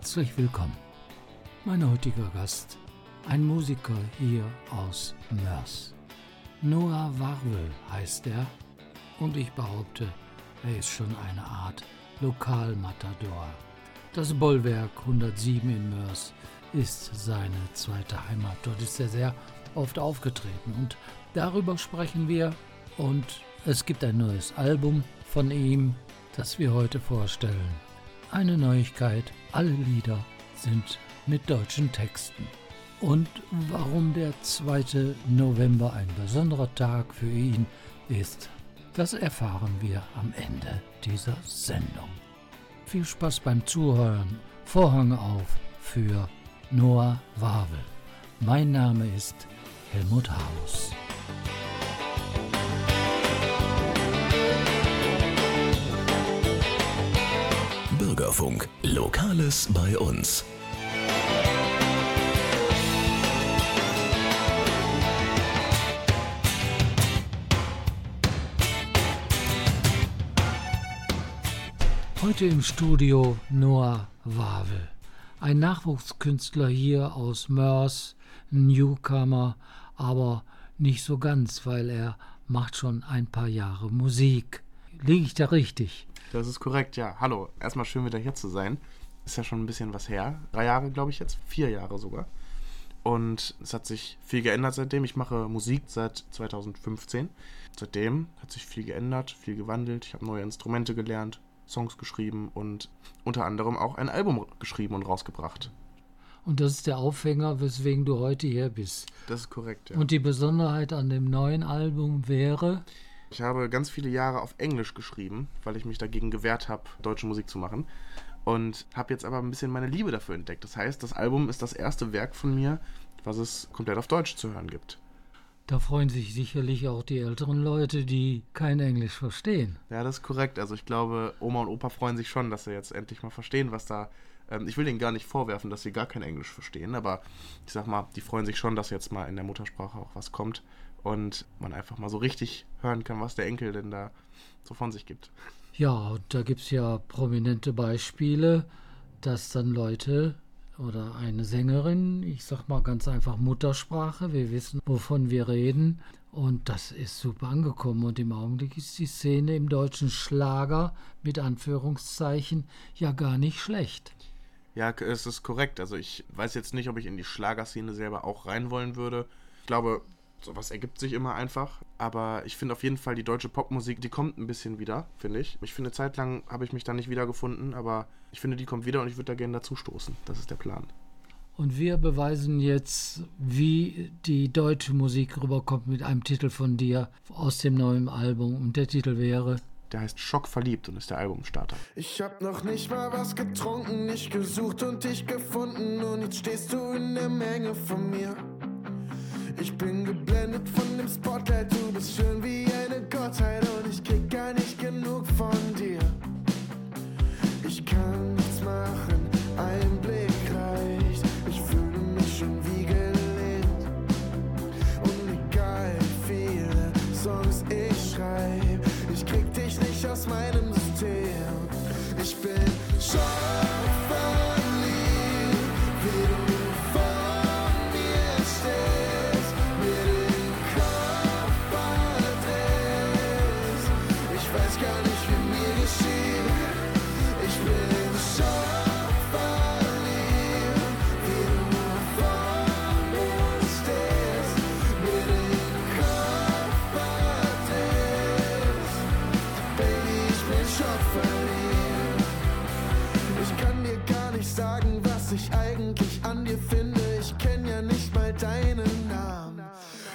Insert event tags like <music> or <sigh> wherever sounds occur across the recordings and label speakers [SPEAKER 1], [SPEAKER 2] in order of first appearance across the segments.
[SPEAKER 1] Herzlich willkommen. Mein heutiger Gast, ein Musiker hier aus Mörs. Noah Warvel heißt er und ich behaupte, er ist schon eine Art Lokalmatador. Das Bollwerk 107 in Mörs ist seine zweite Heimat. Dort ist er sehr oft aufgetreten und darüber sprechen wir und es gibt ein neues Album von ihm, das wir heute vorstellen. Eine Neuigkeit, alle Lieder sind mit deutschen Texten. Und warum der 2. November ein besonderer Tag für ihn ist, das erfahren wir am Ende dieser Sendung. Viel Spaß beim Zuhören. Vorhang auf für Noah Wawel. Mein Name ist Helmut Haus.
[SPEAKER 2] Bürgerfunk. Lokales bei uns.
[SPEAKER 1] Heute im Studio Noah Wawel, ein Nachwuchskünstler hier aus Mörs, Newcomer, aber nicht so ganz, weil er macht schon ein paar Jahre Musik. Liege ich da richtig?
[SPEAKER 3] Das ist korrekt, ja. Hallo, erstmal schön wieder hier zu sein. Ist ja schon ein bisschen was her. Drei Jahre, glaube ich jetzt. Vier Jahre sogar. Und es hat sich viel geändert seitdem. Ich mache Musik seit 2015. Seitdem hat sich viel geändert, viel gewandelt. Ich habe neue Instrumente gelernt, Songs geschrieben und unter anderem auch ein Album geschrieben und rausgebracht.
[SPEAKER 1] Und das ist der Aufhänger, weswegen du heute hier bist.
[SPEAKER 3] Das ist korrekt, ja.
[SPEAKER 1] Und die Besonderheit an dem neuen Album wäre?
[SPEAKER 3] Ich habe ganz viele Jahre auf Englisch geschrieben, weil ich mich dagegen gewehrt habe, deutsche Musik zu machen. Und habe jetzt aber ein bisschen meine Liebe dafür entdeckt. Das heißt, das Album ist das erste Werk von mir, was es komplett auf Deutsch zu hören gibt.
[SPEAKER 1] Da freuen sich sicherlich auch die älteren Leute, die kein Englisch verstehen.
[SPEAKER 3] Ja, das ist korrekt. Also ich glaube, Oma und Opa freuen sich schon, dass sie jetzt endlich mal verstehen, was da. Ähm, ich will denen gar nicht vorwerfen, dass sie gar kein Englisch verstehen, aber ich sag mal, die freuen sich schon, dass jetzt mal in der Muttersprache auch was kommt und man einfach mal so richtig hören kann, was der Enkel denn da so von sich gibt.
[SPEAKER 1] Ja, und da gibt es ja prominente Beispiele, dass dann Leute oder eine Sängerin, ich sag mal ganz einfach Muttersprache, wir wissen, wovon wir reden. Und das ist super angekommen. Und im Augenblick ist die Szene im deutschen Schlager mit Anführungszeichen ja gar nicht schlecht.
[SPEAKER 3] Ja, es ist korrekt. Also ich weiß jetzt nicht, ob ich in die Schlagerszene selber auch rein wollen würde. Ich glaube, sowas ergibt sich immer einfach. Aber ich finde auf jeden Fall die deutsche Popmusik, die kommt ein bisschen wieder, finde ich. Ich finde, zeitlang habe ich mich da nicht wiedergefunden, aber ich finde, die kommt wieder und ich würde da gerne dazu stoßen. Das ist der Plan.
[SPEAKER 1] Und wir beweisen jetzt, wie die deutsche Musik rüberkommt mit einem Titel von dir aus dem neuen Album. Und der Titel wäre
[SPEAKER 3] der heißt Schock verliebt und ist der Albumstarter.
[SPEAKER 4] Ich hab noch nicht mal was getrunken, nicht gesucht und dich gefunden und jetzt stehst du in der Menge von mir. Ich bin geblendet von dem Spotlight, du bist schön wie eine Gottheit und ich krieg gar nicht genug von dir. Ich kann nichts machen, ein Blick reicht. Ich fühle mich schon wie gelähmt. Und egal wie viele Songs ich schreibe, ich krieg dich nicht aus meinem System. Ich bin schon dir finde. Ich kenn ja nicht mal deinen Namen.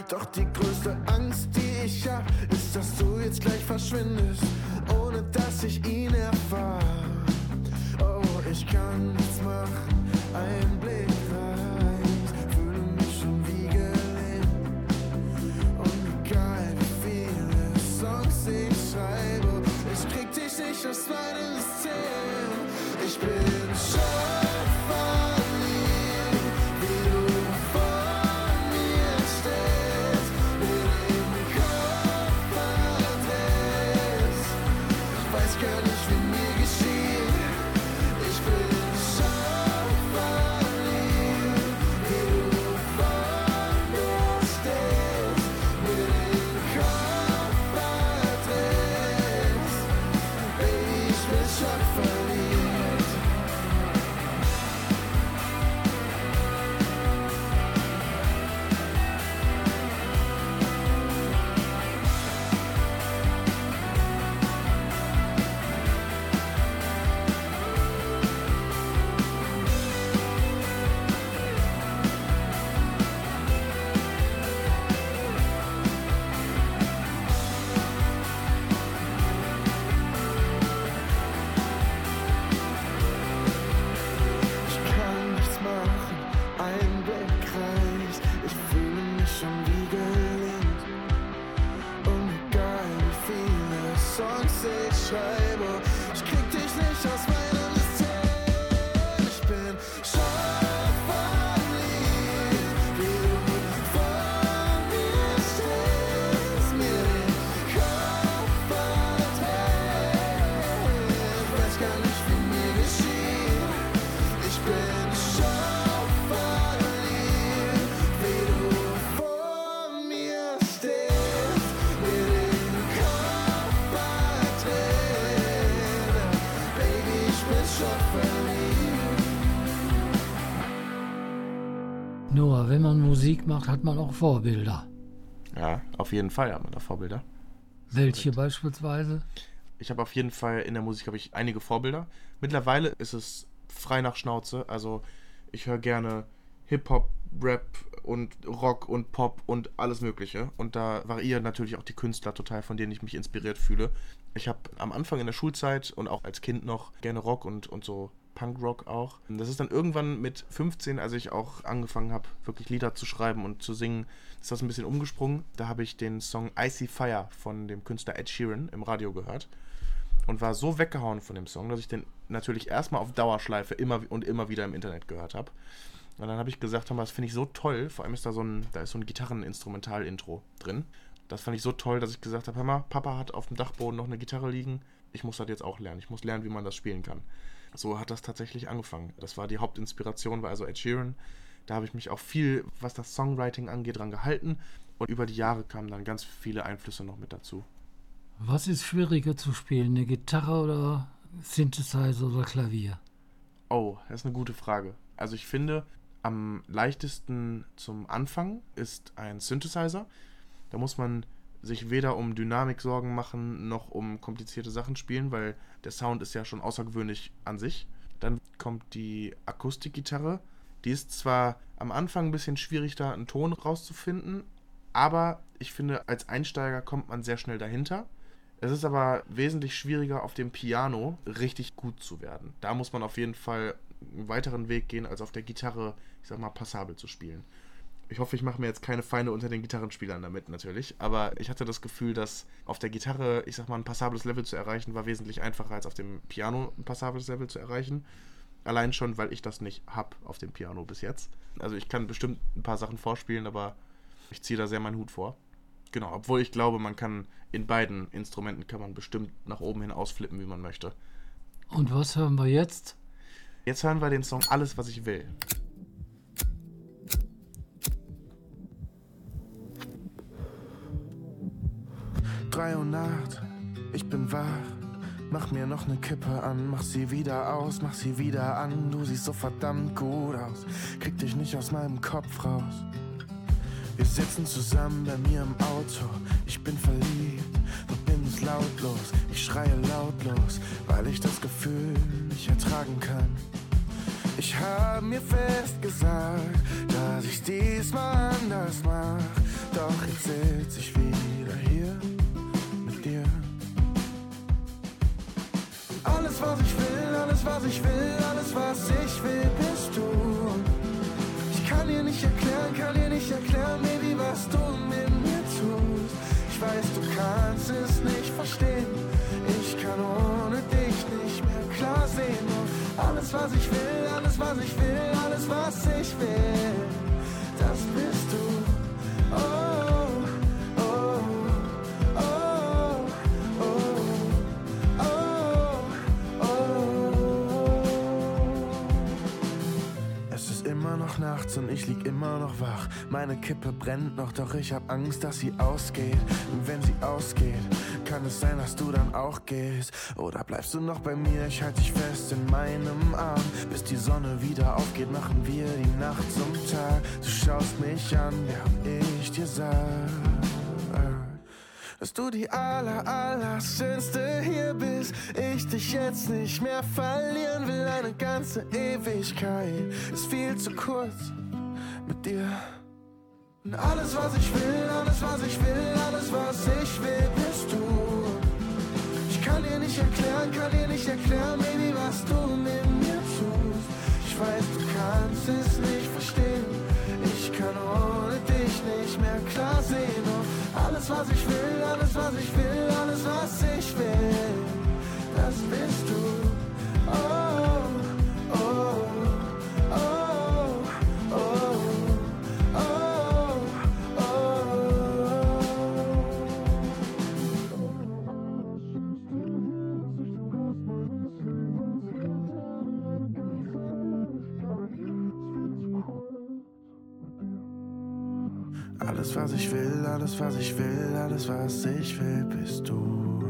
[SPEAKER 4] Doch die größte Angst, die ich hab, ist, dass du jetzt gleich verschwindest, ohne dass ich ihn erfahre. Oh, ich kann nichts machen, ein Blick reicht, fühle mich schon wie gelähmt. Und egal wie viele Songs ich schreibe, ich krieg dich nicht aus meinem System. Ich bin
[SPEAKER 1] macht, hat man auch Vorbilder.
[SPEAKER 3] Ja, auf jeden Fall hat man da Vorbilder.
[SPEAKER 1] Welche beispielsweise?
[SPEAKER 3] Ich habe auf jeden Fall in der Musik habe ich einige Vorbilder. Mittlerweile ist es frei nach Schnauze. Also ich höre gerne Hip-Hop, Rap und Rock und Pop und alles Mögliche. Und da variieren natürlich auch die Künstler total, von denen ich mich inspiriert fühle. Ich habe am Anfang in der Schulzeit und auch als Kind noch gerne Rock und, und so Punkrock auch. Das ist dann irgendwann mit 15, als ich auch angefangen habe, wirklich Lieder zu schreiben und zu singen, ist das ein bisschen umgesprungen. Da habe ich den Song Icy Fire von dem Künstler Ed Sheeran im Radio gehört und war so weggehauen von dem Song, dass ich den natürlich erstmal auf Dauerschleife immer und immer wieder im Internet gehört habe. Und dann habe ich gesagt, das finde ich so toll. Vor allem ist da so ein, da ist so ein Gitarreninstrumental-Intro drin. Das fand ich so toll, dass ich gesagt habe, hör mal, Papa hat auf dem Dachboden noch eine Gitarre liegen. Ich muss das jetzt auch lernen. Ich muss lernen, wie man das spielen kann. So hat das tatsächlich angefangen. Das war die Hauptinspiration, war also Ed Sheeran. Da habe ich mich auch viel, was das Songwriting angeht, dran gehalten. Und über die Jahre kamen dann ganz viele Einflüsse noch mit dazu.
[SPEAKER 1] Was ist schwieriger zu spielen, eine Gitarre oder Synthesizer oder Klavier?
[SPEAKER 3] Oh, das ist eine gute Frage. Also ich finde, am leichtesten zum Anfang ist ein Synthesizer. Da muss man sich weder um Dynamik Sorgen machen, noch um komplizierte Sachen spielen, weil der Sound ist ja schon außergewöhnlich an sich. Dann kommt die Akustikgitarre. Die ist zwar am Anfang ein bisschen schwierig, da einen Ton rauszufinden, aber ich finde, als Einsteiger kommt man sehr schnell dahinter. Es ist aber wesentlich schwieriger, auf dem Piano richtig gut zu werden. Da muss man auf jeden Fall einen weiteren Weg gehen, als auf der Gitarre, ich sag mal, passabel zu spielen. Ich hoffe, ich mache mir jetzt keine Feinde unter den Gitarrenspielern damit natürlich, aber ich hatte das Gefühl, dass auf der Gitarre, ich sag mal, ein passables Level zu erreichen, war wesentlich einfacher als auf dem Piano ein passables Level zu erreichen. Allein schon, weil ich das nicht habe auf dem Piano bis jetzt. Also ich kann bestimmt ein paar Sachen vorspielen, aber ich ziehe da sehr meinen Hut vor. Genau, obwohl ich glaube, man kann in beiden Instrumenten kann man bestimmt nach oben hin ausflippen, wie man möchte.
[SPEAKER 1] Und was hören wir jetzt?
[SPEAKER 3] Jetzt hören wir den Song Alles, was ich will.
[SPEAKER 4] Drei Uhr Nacht, ich bin wach. Mach mir noch ne Kippe an, mach sie wieder aus, mach sie wieder an. Du siehst so verdammt gut aus, krieg dich nicht aus meinem Kopf raus. Wir sitzen zusammen bei mir im Auto, ich bin verliebt, du bist lautlos, ich schreie lautlos, weil ich das Gefühl nicht ertragen kann. Ich hab mir fest gesagt, dass ich diesmal anders mach, doch jetzt sitz ich wieder Alles was ich will, alles was ich will, alles was ich will, bist du. Ich kann dir nicht erklären, kann dir nicht erklären, Baby, was du mit mir tust. Ich weiß, du kannst es nicht verstehen. Ich kann ohne dich nicht mehr klar sehen. Und alles, was ich will, alles, was ich will, alles, was ich will, das bist du. Oh, noch nachts und ich lieg immer noch wach. Meine Kippe brennt noch, doch ich hab Angst, dass sie ausgeht. Und wenn sie ausgeht, kann es sein, dass du dann auch gehst. Oder bleibst du noch bei mir? Ich halte dich fest in meinem Arm. Bis die Sonne wieder aufgeht, machen wir die Nacht zum Tag. Du schaust mich an, während ich dir sag dass du die aller, aller schönste hier bist. Ich dich jetzt nicht mehr verlieren will. Eine ganze Ewigkeit ist viel zu kurz mit dir. Und alles, was ich will, alles, was ich will, alles, was ich will, bist du. Ich kann dir nicht erklären, kann dir nicht erklären, Baby, was du mit mir tust. Ich weiß, du kannst es nicht verstehen. Ich kann ohne nicht mehr klar sehen. Und alles, was ich will, alles, was ich will, alles, was ich will, das bist du. Oh, Alles, was ich will, alles, was ich will, alles, was ich will, bist du.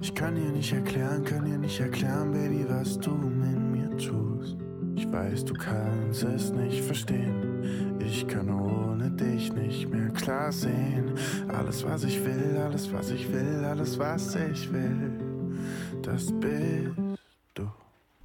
[SPEAKER 4] Ich kann dir nicht erklären, kann dir nicht erklären, Baby, was du mit mir tust. Ich weiß, du kannst es nicht verstehen. Ich kann ohne dich nicht mehr klar sehen. Alles, was ich will, alles, was ich will, alles, was ich will, das bist.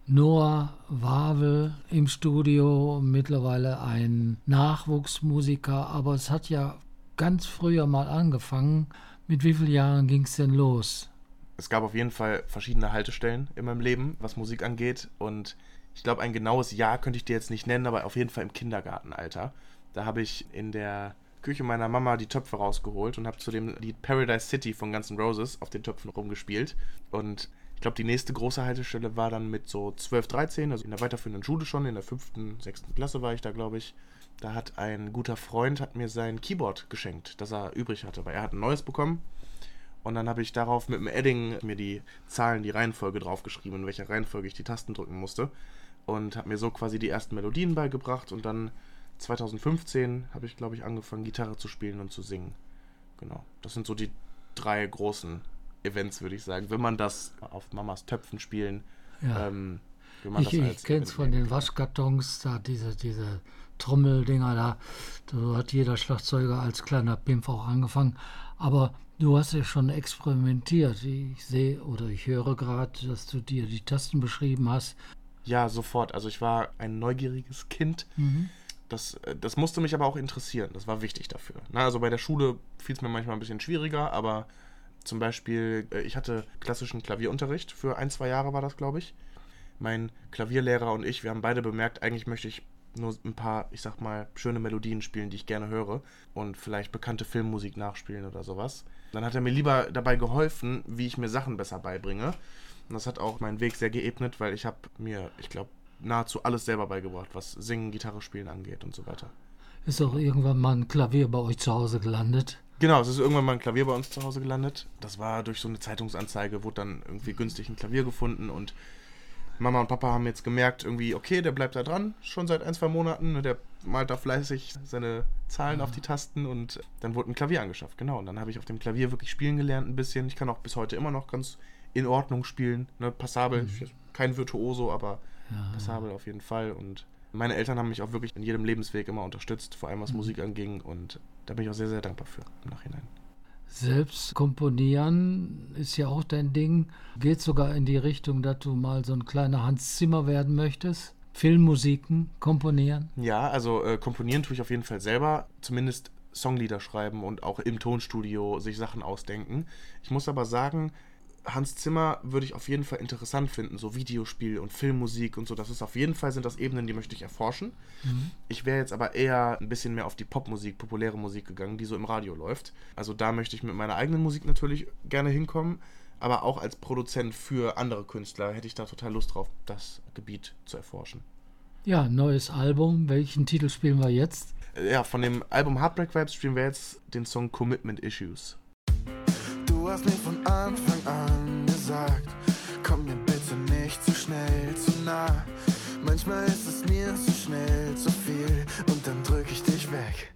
[SPEAKER 1] Noah Wawel im Studio, mittlerweile ein Nachwuchsmusiker, aber es hat ja ganz früher mal angefangen. Mit wie vielen Jahren ging es denn los?
[SPEAKER 3] Es gab auf jeden Fall verschiedene Haltestellen in meinem Leben, was Musik angeht. Und ich glaube, ein genaues Jahr könnte ich dir jetzt nicht nennen, aber auf jeden Fall im Kindergartenalter. Da habe ich in der Küche meiner Mama die Töpfe rausgeholt und habe zu dem Lied Paradise City von Guns N' Roses auf den Töpfen rumgespielt. Und ich glaube, die nächste große Haltestelle war dann mit so 12, 13, also in der weiterführenden Schule schon, in der fünften, sechsten Klasse war ich da, glaube ich. Da hat ein guter Freund hat mir sein Keyboard geschenkt, das er übrig hatte, weil er hat ein neues bekommen. Und dann habe ich darauf mit dem Edding mir die Zahlen, die Reihenfolge draufgeschrieben, in welcher Reihenfolge ich die Tasten drücken musste. Und habe mir so quasi die ersten Melodien beigebracht. Und dann 2015 habe ich, glaube ich, angefangen, Gitarre zu spielen und zu singen. Genau. Das sind so die drei großen Events, würde ich sagen. Wenn man das auf Mamas Töpfen spielen,
[SPEAKER 1] Ja.
[SPEAKER 3] ähm, wenn man
[SPEAKER 1] Ich,
[SPEAKER 3] das
[SPEAKER 1] ich kenne es von den
[SPEAKER 3] kann.
[SPEAKER 1] Waschkartons, da diese, diese Trommeldinger da. Da hat jeder Schlagzeuger als kleiner Pimpf auch angefangen. Aber du hast ja schon experimentiert. Ich sehe oder ich höre gerade, dass du dir die Tasten beschrieben hast.
[SPEAKER 3] Ja, sofort. Also ich war ein neugieriges Kind. Das, äh, das musste mich aber auch interessieren. Das war wichtig dafür. Na, also bei der Schule fiel es mir manchmal ein bisschen schwieriger, aber zum Beispiel, äh, ich hatte klassischen Klavierunterricht. Für ein, zwei Jahre war das, glaube ich. Mein Klavierlehrer und ich, wir haben beide bemerkt, eigentlich möchte ich nur ein paar, ich sag mal, schöne Melodien spielen, die ich gerne höre und vielleicht bekannte Filmmusik nachspielen oder sowas. Dann hat er mir lieber dabei geholfen, wie ich mir Sachen besser beibringe. Und das hat auch meinen Weg sehr geebnet, weil ich habe mir, ich glaube, nahezu alles selber beigebracht, was Singen, Gitarre spielen angeht und so weiter.
[SPEAKER 1] Ist auch irgendwann mal ein Klavier bei euch zu Hause gelandet.
[SPEAKER 3] Genau, es ist irgendwann mal ein Klavier bei uns zu Hause gelandet. Das war durch so eine Zeitungsanzeige, wurde dann irgendwie günstig ein Klavier gefunden und Mama und Papa haben jetzt gemerkt, irgendwie, okay, der bleibt da dran, schon seit ein, zwei Monaten. ne, Der malt da fleißig seine Zahlen auf die Tasten und dann wurde ein Klavier angeschafft, genau. Und dann habe ich auf dem Klavier wirklich spielen gelernt ein bisschen. Ich kann auch bis heute immer noch ganz in Ordnung spielen, ne, passabel. Ich, kein Virtuoso, aber passabel auf jeden Fall. Und meine Eltern haben mich auch wirklich in jedem Lebensweg immer unterstützt, vor allem was Musik anging. Und da bin ich auch sehr, sehr dankbar für im Nachhinein.
[SPEAKER 1] Selbst komponieren ist ja auch dein Ding. Geht sogar in die Richtung, dass du mal so ein kleiner Hans Zimmer werden möchtest. Filmmusiken komponieren.
[SPEAKER 3] Ja, also äh, komponieren tue ich auf jeden Fall selber, zumindest Songlieder schreiben und auch im Tonstudio sich Sachen ausdenken. Ich muss aber sagen, Hans Zimmer würde ich auf jeden Fall interessant finden, so Videospiel und Filmmusik und so. Das ist auf jeden Fall sind das Ebenen, die möchte ich erforschen. Ich wäre jetzt aber eher ein bisschen mehr auf die Popmusik, populäre Musik gegangen, die so im Radio läuft. Also da möchte ich mit meiner eigenen Musik natürlich gerne hinkommen, aber auch als Produzent für andere Künstler hätte ich da total Lust drauf, das Gebiet zu erforschen.
[SPEAKER 1] Ja, neues Album. Welchen Titel spielen wir jetzt?
[SPEAKER 3] Ja, von dem Album Heartbreak Vibes spielen wir jetzt den Song Commitment Issues.
[SPEAKER 4] Du hast mir von Anfang an gesagt, komm mir bitte nicht zu schnell, zu nah. Manchmal ist es mir zu schnell, zu viel und dann drück ich dich weg.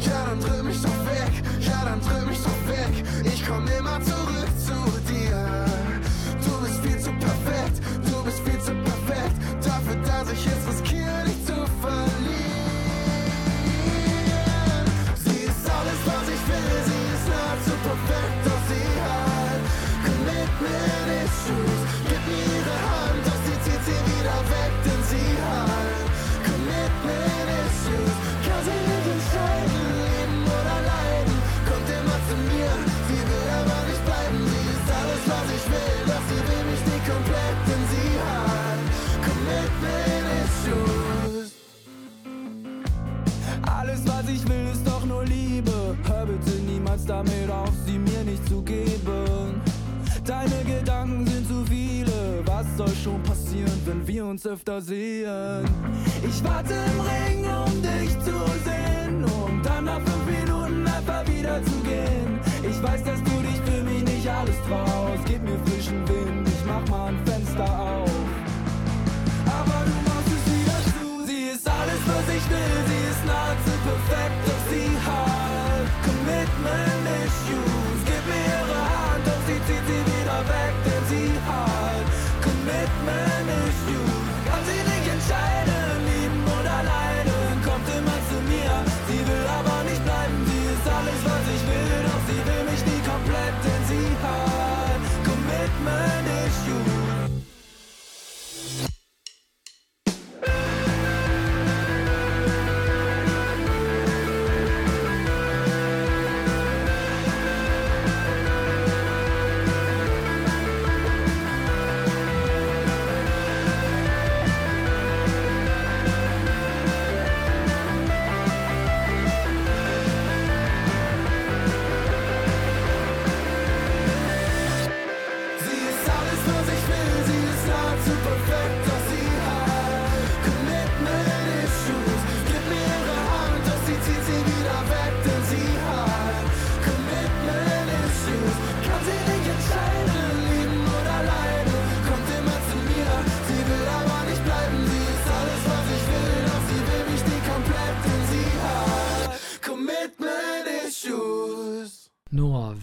[SPEAKER 4] Ja, dann drück mich doch weg, ja, dann drück mich doch weg. Ich komm immer zurück zu dir.
[SPEAKER 5] Uns öfter sehen? Ich warte im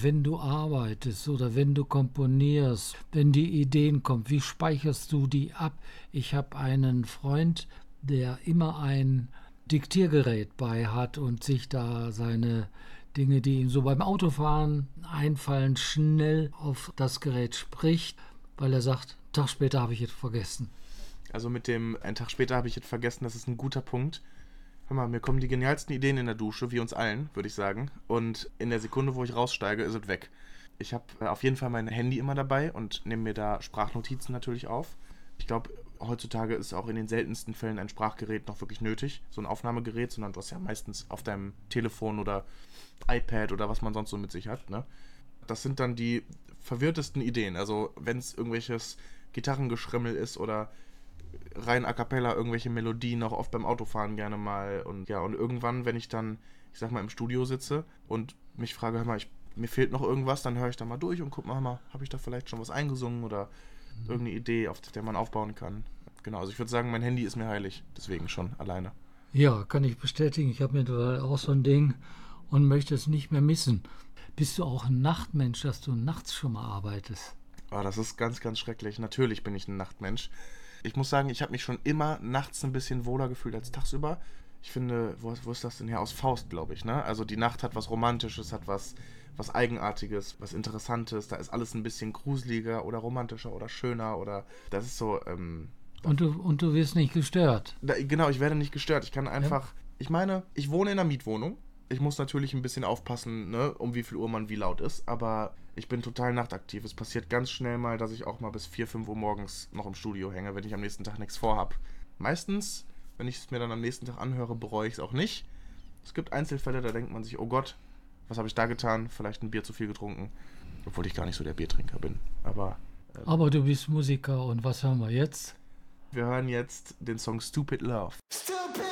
[SPEAKER 1] wenn du arbeitest oder wenn du komponierst, wenn die Ideen kommen, wie speicherst du die ab? Ich habe einen Freund, der immer ein Diktiergerät bei hat und sich da seine Dinge, die ihm so beim Autofahren einfallen, schnell auf das Gerät spricht, weil er sagt, Tag später habe ich es vergessen.
[SPEAKER 3] Also mit dem, einen Tag später habe ich jetzt vergessen, das ist ein guter Punkt. Hör mal, mir kommen die genialsten Ideen in der Dusche, wie uns allen, würde ich sagen. Und in der Sekunde, wo ich raussteige, ist es weg. Ich habe äh, auf jeden Fall mein Handy immer dabei und nehme mir da Sprachnotizen natürlich auf. Ich glaube, heutzutage ist auch in den seltensten Fällen ein Sprachgerät noch wirklich nötig, so ein Aufnahmegerät, sondern du hast ja meistens auf deinem Telefon oder iPad oder was man sonst so mit sich hat. Ne? Das sind dann die verwirrtesten Ideen. Also wenn es irgendwelches Gitarrengeschrimmel ist oder rein a cappella irgendwelche Melodien auch oft beim Autofahren gerne mal. Und ja, und irgendwann, wenn ich dann, ich sag mal, im Studio sitze und mich frage, hör mal, ich, mir fehlt noch irgendwas, dann höre ich da mal durch und guck mal, hör mal, habe ich da vielleicht schon was eingesungen oder irgendeine Idee, auf der man aufbauen kann. Genau, also ich würde sagen, mein Handy ist mir heilig, deswegen schon alleine.
[SPEAKER 1] Ja, kann ich bestätigen. Ich habe mittlerweile auch so ein Ding und möchte es nicht mehr missen. Bist du auch ein Nachtmensch, dass du nachts schon mal arbeitest?
[SPEAKER 3] Oh, das ist ganz, ganz schrecklich. Natürlich bin ich ein Nachtmensch. Ich muss sagen, ich habe mich schon immer nachts ein bisschen wohler gefühlt als tagsüber. Ich finde, wo, wo ist das denn her? Aus Faust, glaube ich, ne? Also die Nacht hat was Romantisches, hat was, was Eigenartiges, was Interessantes. Da ist alles ein bisschen gruseliger oder romantischer oder schöner oder das ist so, ähm,
[SPEAKER 1] Und du, und du wirst nicht gestört.
[SPEAKER 3] da, genau, ich werde nicht gestört. Ich kann einfach. Ich meine, ich wohne in einer Mietwohnung. Ich muss natürlich ein bisschen aufpassen, ne, um wie viel Uhr man wie laut ist, aber ich bin total nachtaktiv. Es passiert ganz schnell mal, dass ich auch mal bis 4, 5 Uhr morgens noch im Studio hänge, wenn ich am nächsten Tag nichts vorhab. Meistens, wenn ich es mir dann am nächsten Tag anhöre, bereue ich es auch nicht. Es gibt Einzelfälle, da denkt man sich, oh Gott, was habe ich da getan? Vielleicht ein Bier zu viel getrunken. Obwohl ich gar nicht so der Biertrinker bin. Aber
[SPEAKER 1] Aber du bist Musiker und was hören wir jetzt?
[SPEAKER 3] wir hören jetzt den Song Stupid Love.
[SPEAKER 4] Stupid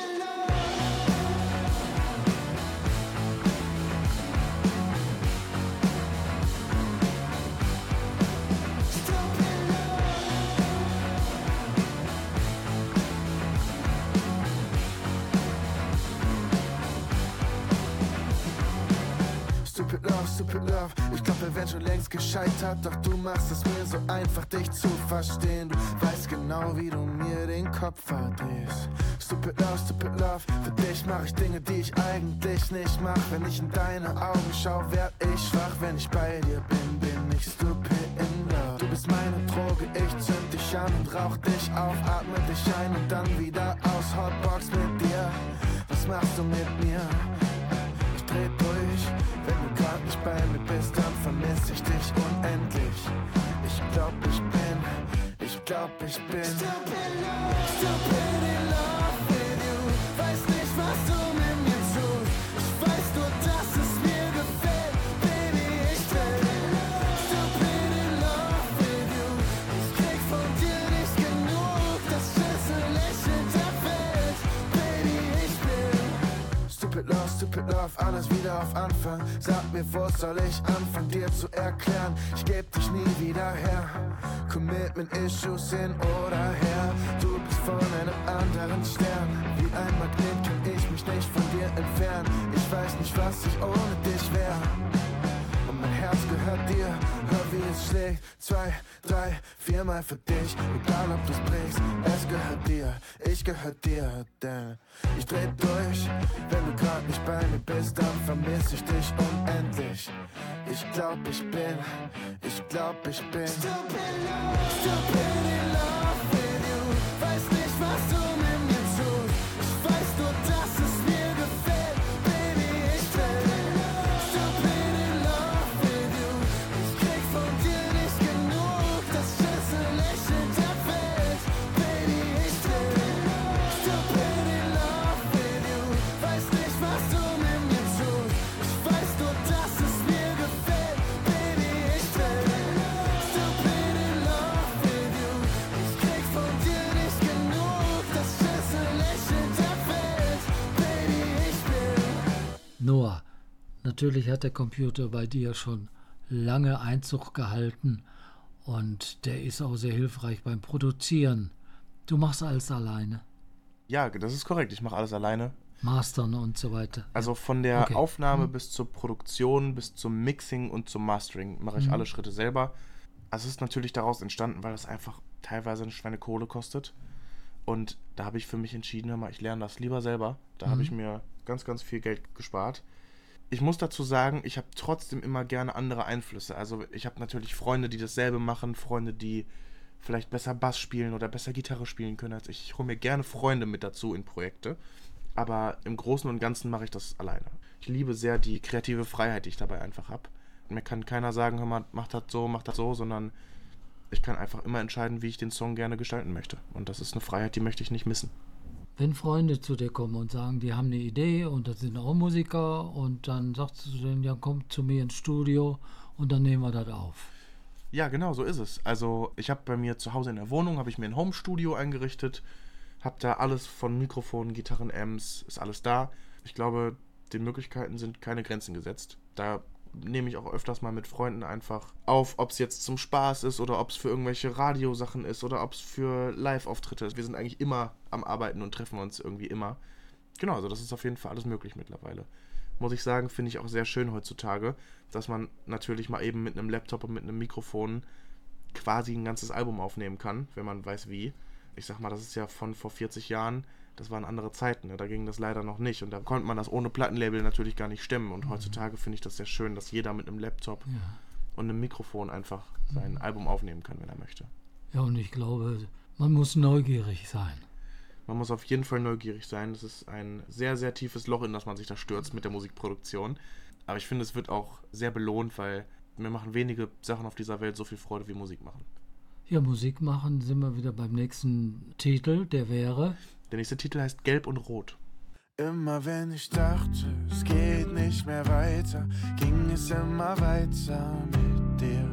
[SPEAKER 4] Love, stupid love. Ich glaub, wir wären schon längst gescheitert. Doch du machst es mir so einfach, dich zu verstehen. Du weißt genau, wie du mir den Kopf verdrehst. Stupid love, stupid love. Für dich mach ich Dinge, die ich eigentlich nicht mach. Wenn ich in deine Augen schau, werd ich schwach. Wenn ich bei dir bin, bin ich stupid in love. Du bist meine Droge, ich zünd dich an und rauch dich auf. Atme dich ein und dann wieder aus. Hotbox mit dir. Was machst du mit mir? Ich dreh durch, wenn du nicht bei mir bist, dann vermiss ich dich unendlich. Ich glaub, ich bin, ich glaub, ich bin. Alles wieder auf Anfang. Sag mir, wo soll ich anfangen, dir zu erklären? Ich geb dich nie wieder her. Commitment Issues hin oder her. Du bist von einem anderen Stern. Wie ein Magnet kann ich mich nicht von dir entfernen. Ich weiß nicht, was ich ohne dich wär. Gehört dir, hör wie es schlägt. Zwei, drei, viermal für dich, egal ob du's brichst. Es gehört dir, ich gehör dir, denn ich dreh durch. Wenn du grad nicht bei mir bist, dann vermiss ich dich unendlich. Ich glaub, ich bin, ich glaub, ich bin. Stupid love, stupid love with you. Weiß nicht,
[SPEAKER 1] Natürlich hat der Computer bei dir schon lange Einzug gehalten und der ist auch sehr hilfreich beim Produzieren. Du machst alles alleine.
[SPEAKER 3] Ja, das ist korrekt. Ich mache alles alleine.
[SPEAKER 1] Mastern und so weiter.
[SPEAKER 3] Also von der
[SPEAKER 1] Okay.
[SPEAKER 3] Aufnahme
[SPEAKER 1] Mhm.
[SPEAKER 3] bis zur Produktion, bis zum Mixing und zum Mastering mache ich
[SPEAKER 1] Mhm.
[SPEAKER 3] alle Schritte selber. Also es ist natürlich daraus entstanden, weil das einfach teilweise eine Schweinekohle kostet. Und da habe ich für mich entschieden, hör mal, ich lerne das lieber selber. Da
[SPEAKER 1] Mhm.
[SPEAKER 3] habe ich mir ganz, ganz viel Geld gespart. Ich muss dazu sagen, ich habe trotzdem immer gerne andere Einflüsse. Also ich habe natürlich Freunde, die dasselbe machen, Freunde, die vielleicht besser Bass spielen oder besser Gitarre spielen können als ich. Ich hole mir gerne Freunde mit dazu in Projekte. Aber im Großen und Ganzen mache ich das alleine. Ich liebe sehr die kreative Freiheit, die ich dabei einfach habe. Mir kann keiner sagen, hör mal, mach das so, mach das so, sondern ich kann einfach immer entscheiden, wie ich den Song gerne gestalten möchte. Und das ist eine Freiheit, die möchte ich nicht missen.
[SPEAKER 1] Wenn Freunde zu dir kommen und sagen, die haben eine Idee und das sind auch Musiker und dann sagst du denen, ja, kommt zu mir ins Studio und dann nehmen wir das auf.
[SPEAKER 3] Ja, genau, so ist es. Also ich habe bei mir zu Hause in der Wohnung, habe ich mir ein Home-Studio eingerichtet, habe da alles von Mikrofonen, Gitarren, Amps, ist alles da. Ich glaube, den Möglichkeiten sind keine Grenzen gesetzt. Da nehme ich auch öfters mal mit Freunden einfach auf, ob es jetzt zum Spaß ist oder ob es für irgendwelche Radiosachen ist oder ob es für Live-Auftritte ist. Wir sind eigentlich immer am Arbeiten und treffen uns irgendwie immer. Genau, also das ist auf jeden Fall alles möglich mittlerweile. Muss ich sagen, finde ich auch sehr schön heutzutage, dass man natürlich mal eben mit einem Laptop und mit einem Mikrofon quasi ein ganzes Album aufnehmen kann, wenn man weiß wie. Ich sag mal, das ist ja von vor 40 Jahren, das waren andere Zeiten, ne? da ging das leider noch nicht und da konnte man das ohne Plattenlabel natürlich gar nicht stemmen und heutzutage finde ich das sehr schön, dass jeder mit einem Laptop
[SPEAKER 1] Ja.
[SPEAKER 3] und einem Mikrofon einfach sein Album aufnehmen kann, wenn er möchte.
[SPEAKER 1] Ja, und ich glaube, man muss neugierig sein.
[SPEAKER 3] Man muss auf jeden Fall neugierig sein. Das ist ein sehr, sehr tiefes Loch, in das man sich da stürzt mit der Musikproduktion. Aber ich finde, es wird auch sehr belohnt, weil mir machen wenige Sachen auf dieser Welt so viel Freude wie Musik machen.
[SPEAKER 1] Ja, Musik machen sind wir wieder beim nächsten Titel, der wäre.
[SPEAKER 3] Der nächste Titel heißt Gelb und Rot.
[SPEAKER 4] Immer wenn ich dachte, es geht nicht mehr weiter, ging es immer weiter mit dir.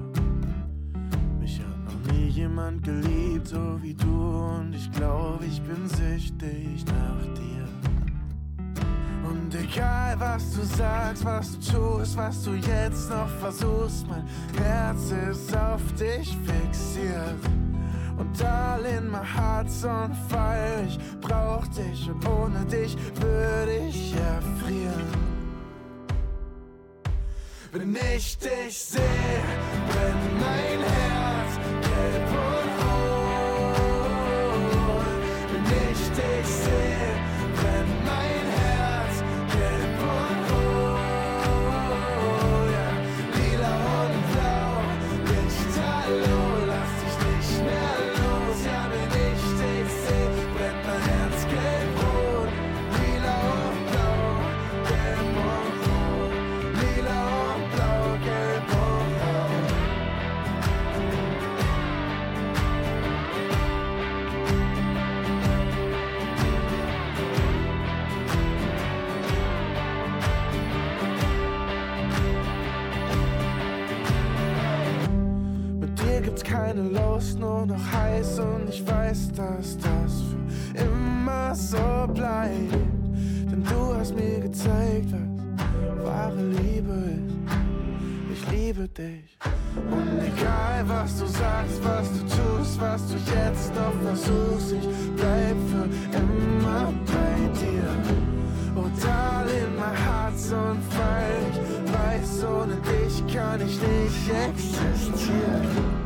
[SPEAKER 4] Mich hat noch nie jemand geliebt, so wie du, und ich glaube, ich bin süchtig nach dir. Und egal was du sagst, was du tust, was du jetzt noch versuchst, mein Herz ist auf dich fixiert. Und all in my heart's on fire. Ich brauch dich und ohne dich würde ich erfrieren. Wenn ich dich sehe, brennt Lust, nur noch heiß und ich weiß, dass das für immer so bleibt. Denn du hast mir gezeigt, was wahre Liebe ist. Ich liebe dich. Und egal was du sagst, was du tust, was du jetzt noch versuchst, ich bleib für immer bei dir. Oh, darling, my heart's on fire. Ich weiß, ohne dich kann ich nicht existieren.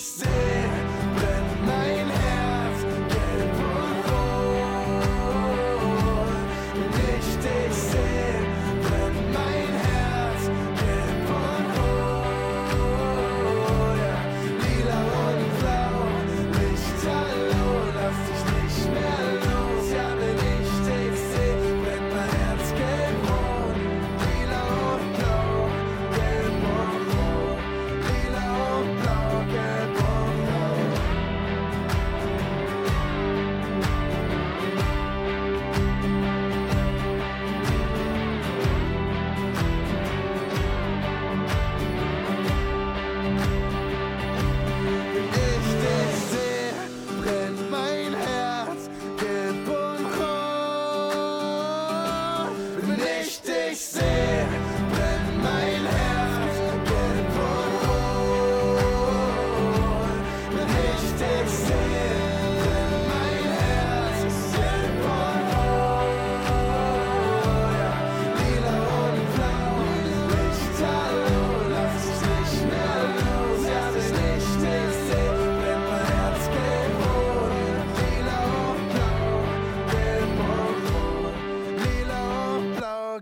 [SPEAKER 4] Ich dich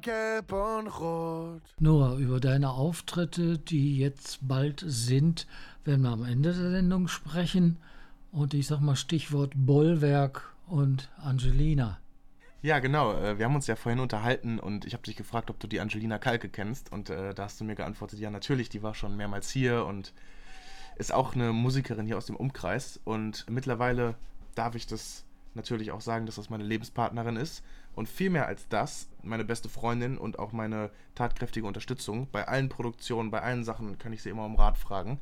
[SPEAKER 4] gelb und rot.
[SPEAKER 1] Noah, über deine Auftritte, die jetzt bald sind, werden wir am Ende der Sendung sprechen. Und ich sag mal Stichwort Bollwerk und Angelina.
[SPEAKER 3] Ja, genau. äh, Wir haben uns ja vorhin unterhalten und ich habe dich gefragt, ob du die Angelina Kalke kennst. Und äh, da hast du mir geantwortet, ja, natürlich, die war schon mehrmals hier und ist auch eine Musikerin hier aus dem Umkreis. Und mittlerweile darf ich das natürlich auch sagen, dass das meine Lebenspartnerin ist. Und viel mehr als das, meine beste Freundin und auch meine tatkräftige Unterstützung. Bei allen Produktionen, bei allen Sachen kann ich sie immer um Rat fragen.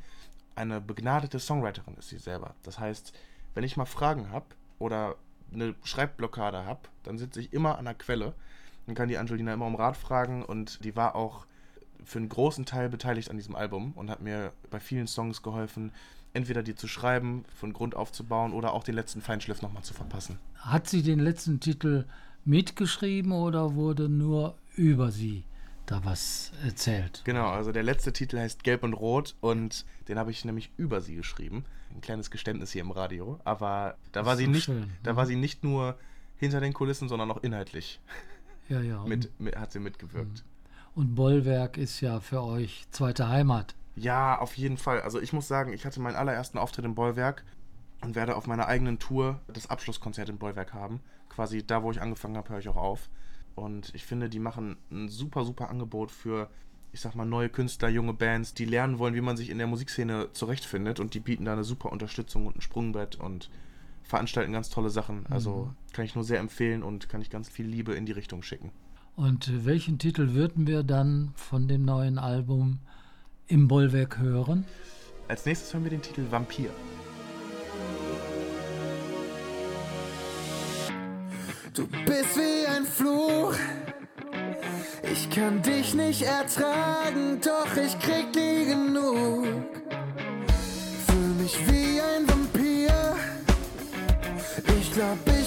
[SPEAKER 3] Eine begnadete Songwriterin ist sie selber. Das heißt, wenn ich mal Fragen habe oder eine Schreibblockade habe, dann sitze ich immer an der Quelle und kann die Angelina immer um Rat fragen und die war auch für einen großen Teil beteiligt an diesem Album und hat mir bei vielen Songs geholfen, entweder die zu schreiben, von Grund aufzubauen oder auch den letzten Feinschliff nochmal zu verpassen.
[SPEAKER 1] Hat sie den letzten Titel mitgeschrieben oder wurde nur über sie da was erzählt?
[SPEAKER 3] Genau, also der letzte Titel heißt Gelb und Rot und den habe ich nämlich über sie geschrieben. Ein kleines Geständnis hier im Radio, aber da war sie nicht,
[SPEAKER 1] schön,
[SPEAKER 3] da
[SPEAKER 1] mhm.
[SPEAKER 3] war sie nicht nur hinter den Kulissen, sondern auch inhaltlich <laughs>
[SPEAKER 1] Ja, ja.
[SPEAKER 3] Mit, mit hat sie mitgewirkt.
[SPEAKER 1] und Bollwerk ist ja für euch zweite Heimat.
[SPEAKER 3] Ja, auf jeden Fall. Also ich muss sagen, ich hatte meinen allerersten Auftritt im Bollwerk und werde auf meiner eigenen Tour das Abschlusskonzert im Bollwerk haben. Quasi da, wo ich angefangen habe, höre ich auch auf. Und ich finde, die machen ein super, super Angebot für, ich sag mal, neue Künstler, junge Bands, die lernen wollen, wie man sich in der Musikszene zurechtfindet. Und die bieten da eine super Unterstützung und ein Sprungbrett und veranstalten ganz tolle Sachen. Also kann ich nur sehr empfehlen und kann ich ganz viel Liebe in die Richtung schicken.
[SPEAKER 1] Und äh, welchen Titel würden wir dann von dem neuen Album im Bollwerk hören?
[SPEAKER 3] Als nächstes hören wir den Titel Vampir.
[SPEAKER 4] Du bist wie ein Fluch. Ich kann dich nicht ertragen, doch ich krieg nie genug. Fühl mich wie ein Vampir. Ich glaub, ich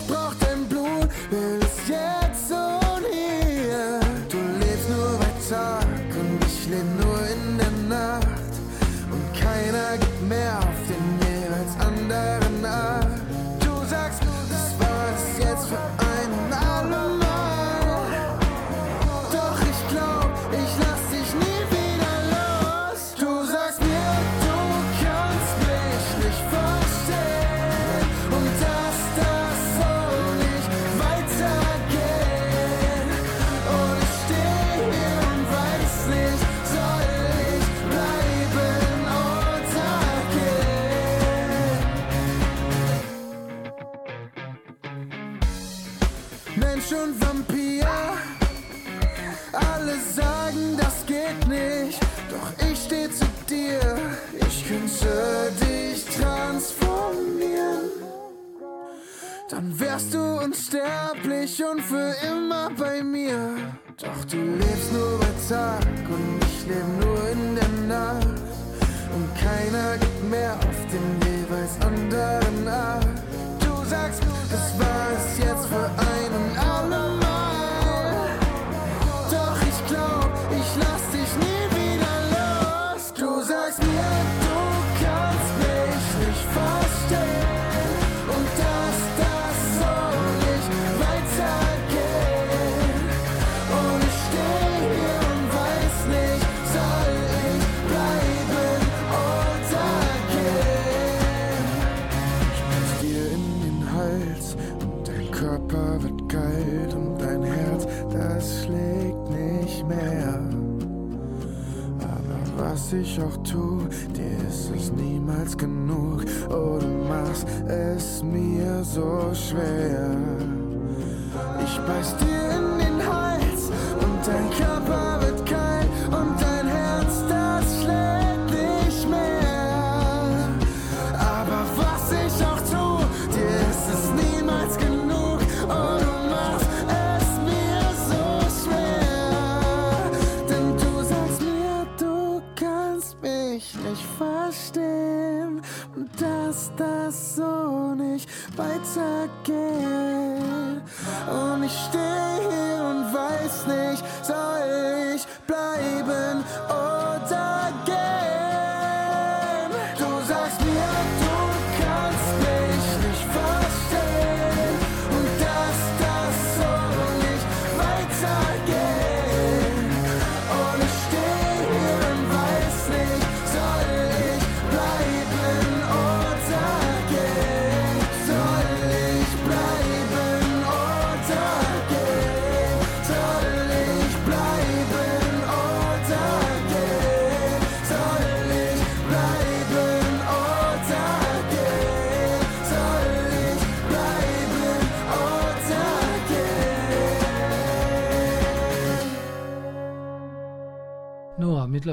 [SPEAKER 4] unsterblich und für immer bei mir. Doch du lebst nur bei Tag und ich leb nur in der Nacht. Und keiner gibt mehr auf den jeweils anderen Art. Du sagst, das war es jetzt für ein und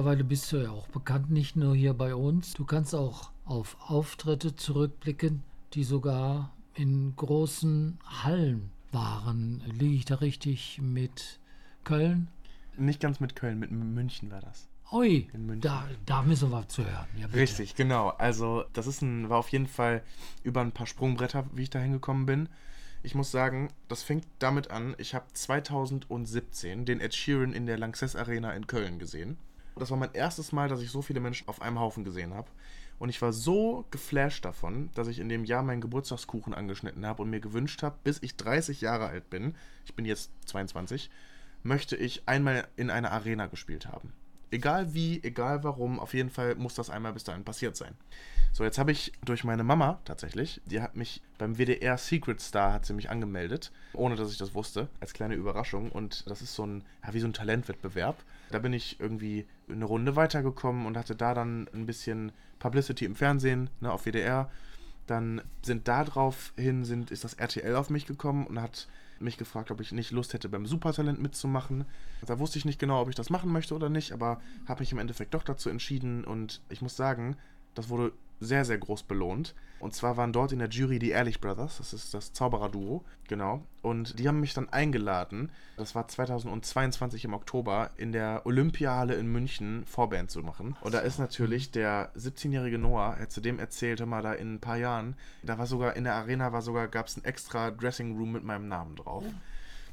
[SPEAKER 1] mittlerweile bist du ja auch bekannt, nicht nur hier bei uns. Du kannst auch auf Auftritte zurückblicken, die sogar in großen Hallen waren. Liege ich da richtig mit Köln?
[SPEAKER 3] Nicht ganz mit Köln, mit München war das. München.
[SPEAKER 1] da, da müssen wir zu hören. Ja.
[SPEAKER 3] Richtig, genau. Also das ist ein, war auf jeden Fall über ein paar Sprungbretter, wie ich da hingekommen bin. Ich muss sagen, das fängt damit an, ich habe 2017 den Ed Sheeran in der Lanxess Arena in Köln gesehen. Das war mein erstes Mal, dass ich so viele Menschen auf einem Haufen gesehen habe. Und ich war so geflasht davon, dass ich in dem Jahr meinen Geburtstagskuchen angeschnitten habe und mir gewünscht habe, bis ich 30 Jahre alt bin, ich bin jetzt 22, möchte ich einmal in einer Arena gespielt haben. Egal wie, egal warum, auf jeden Fall muss das einmal bis dahin passiert sein. So, jetzt habe ich durch meine Mama tatsächlich, die hat mich beim WDR Secret Star hat sie mich angemeldet, ohne dass ich das wusste, als kleine Überraschung. Und das ist so ein, ja, wie so ein Talentwettbewerb. Da bin ich irgendwie eine Runde weitergekommen und hatte da dann ein bisschen Publicity im Fernsehen, ne, auf WDR. Dann sind da drauf hin, sind, ist das RTL auf mich gekommen und hat mich gefragt, ob ich nicht Lust hätte, beim Supertalent mitzumachen. Da wusste ich nicht genau, ob ich das machen möchte oder nicht, aber habe mich im Endeffekt doch dazu entschieden und ich muss sagen, das wurde sehr, sehr groß belohnt. Und zwar waren dort in der Jury die Ehrlich Brothers, das ist das Zauberer-Duo, genau. Und die haben mich dann eingeladen, das war 2022 im Oktober, in der Olympiahalle in München Vorband zu machen. Und da ist natürlich der 17-jährige Noah, er hat zu dem erzählt, hör mal, da in ein paar Jahren, da war sogar in der Arena war sogar, gab es ein extra Dressing Room mit meinem Namen drauf.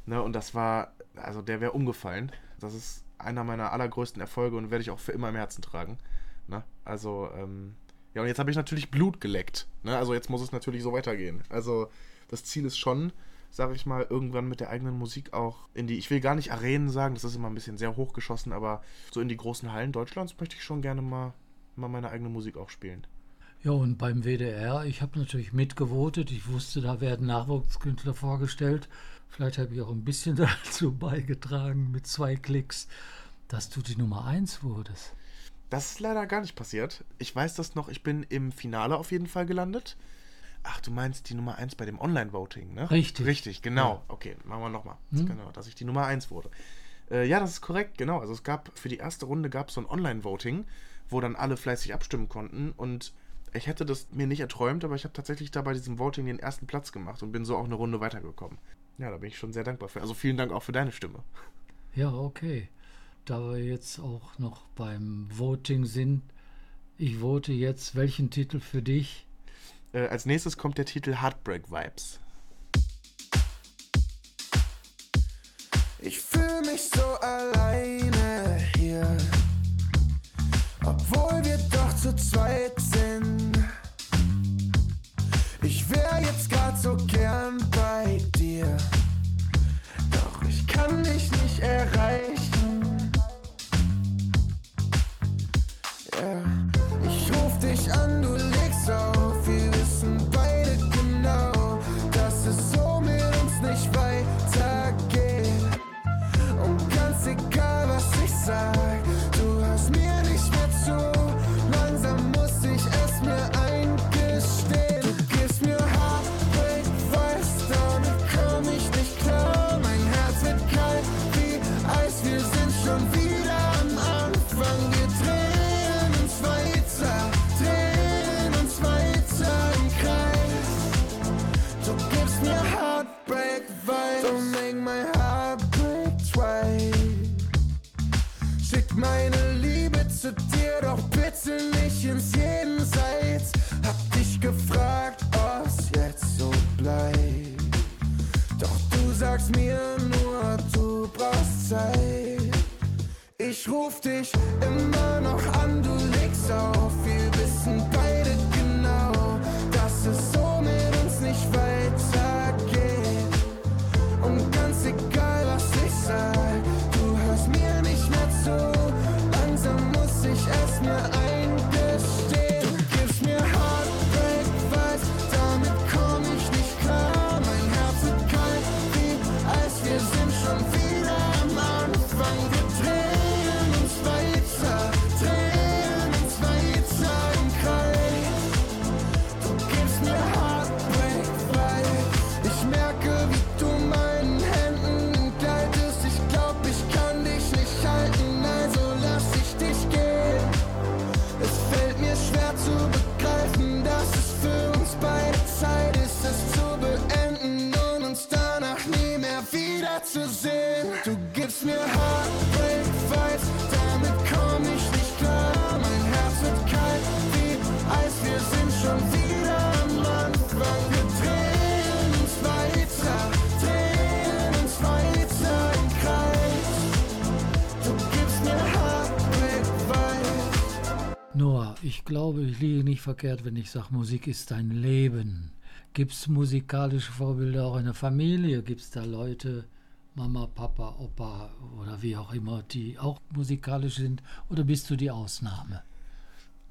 [SPEAKER 3] Ne, und das war, also der wäre umgefallen. Das ist einer meiner allergrößten Erfolge und werde ich auch für immer im Herzen tragen. Ne? Also, ähm, ja, und jetzt habe ich natürlich Blut geleckt. Ne? Also jetzt muss es natürlich so weitergehen. Also das Ziel ist schon, sage ich mal, irgendwann mit der eigenen Musik auch in die, ich will gar nicht Arenen sagen, das ist immer ein bisschen sehr hochgeschossen, aber so in die großen Hallen Deutschlands möchte ich schon gerne mal, mal meine eigene Musik auch spielen.
[SPEAKER 1] Ja, und beim WDR, ich habe natürlich mitgevotet. Ich wusste, da werden Nachwuchskünstler vorgestellt. Vielleicht habe ich auch ein bisschen <laughs> dazu beigetragen mit zwei Klicks, dass du die Nummer eins wurdest.
[SPEAKER 3] Das ist leider gar nicht passiert. Ich weiß das noch, ich bin im Finale auf jeden Fall gelandet. Ach, du meinst die Nummer 1 bei dem Online-Voting, ne?
[SPEAKER 1] Richtig.
[SPEAKER 3] Richtig, genau. Okay, machen wir nochmal.
[SPEAKER 1] Hm?
[SPEAKER 3] Genau, dass ich die Nummer 1 wurde. Äh, ja, das ist korrekt, genau. Also es gab für die erste Runde gab es so ein Online-Voting, wo dann alle fleißig abstimmen konnten und ich hätte das mir nicht erträumt, aber ich habe tatsächlich da bei diesem Voting den ersten Platz gemacht und bin so auch eine Runde weitergekommen. Ja, da bin ich schon sehr dankbar für. Also vielen Dank auch für deine Stimme.
[SPEAKER 1] Ja, okay. Da wir jetzt auch noch beim Voting sind, ich vote jetzt welchen Titel für dich?
[SPEAKER 3] Äh, als nächstes kommt der Titel Heartbreak Vibes.
[SPEAKER 4] Ich fühle mich so alleine hier, obwohl wir doch zu zweit sind. Ich wär jetzt grad so gern bei dir, doch ich kann dich nicht erreichen.
[SPEAKER 1] ocean nicht verkehrt, wenn ich sage, Musik ist dein Leben. Gibt es musikalische Vorbilder auch in der Familie? Gibt es da Leute, Mama, Papa, Opa oder wie auch immer, die auch musikalisch sind? Oder bist du die Ausnahme?